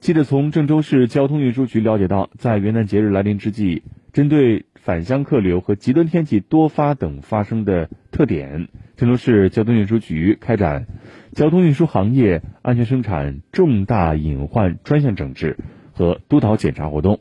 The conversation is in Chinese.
记者从郑州市交通运输局了解到在元旦节日来临之际针对返乡客流和极端天气多发等发生的特点郑州市交通运输局开展交通运输行业安全生产重大隐患专项整治和督导检查活动。